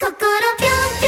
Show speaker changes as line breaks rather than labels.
心ぴょんぴょん